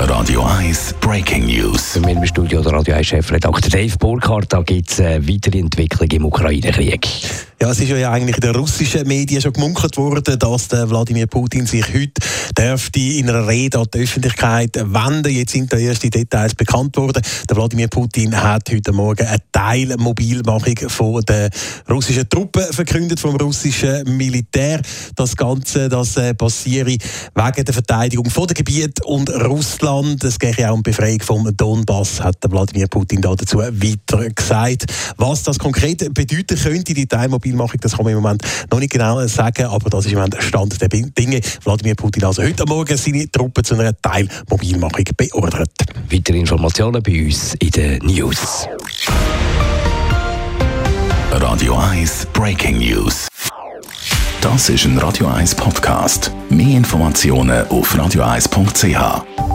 Radio 1 Breaking News. Mir im Studio der Radio 1 Chefredakteur Dave Burkhardt. Da gibt es eine weitere Entwicklung im Ukraine-Krieg. Ja, es ist ja eigentlich in den russischen Medien schon gemunkelt worden, dass der Wladimir Putin sich heute dürfte in einer Rede an die Öffentlichkeit wenden. Jetzt sind da erste Details bekannt worden. Der Wladimir Putin hat heute Morgen eine Teilmobilmachung von den russischen Truppen verkündet, vom russischen Militär. Das Ganze, das äh, passiere wegen der Verteidigung von der Gebiet und Russland. Es gehe auch um die Befreiung vom Donbass, hat der Wladimir Putin da dazu weiter gesagt. Was das konkret bedeuten könnte, die Teilmobilmachung, Mobilmachung, das kann man im Moment noch nicht genau sagen, aber das ist im Moment Stand der Dinge. Wladimir Putin also heute Morgen seine Truppen zu einer Teilmobilmachung beordert. Weitere Informationen bei uns in den News. Radio 1 Breaking News. Das ist ein Radio 1 Podcast. Mehr Informationen auf radio1.ch.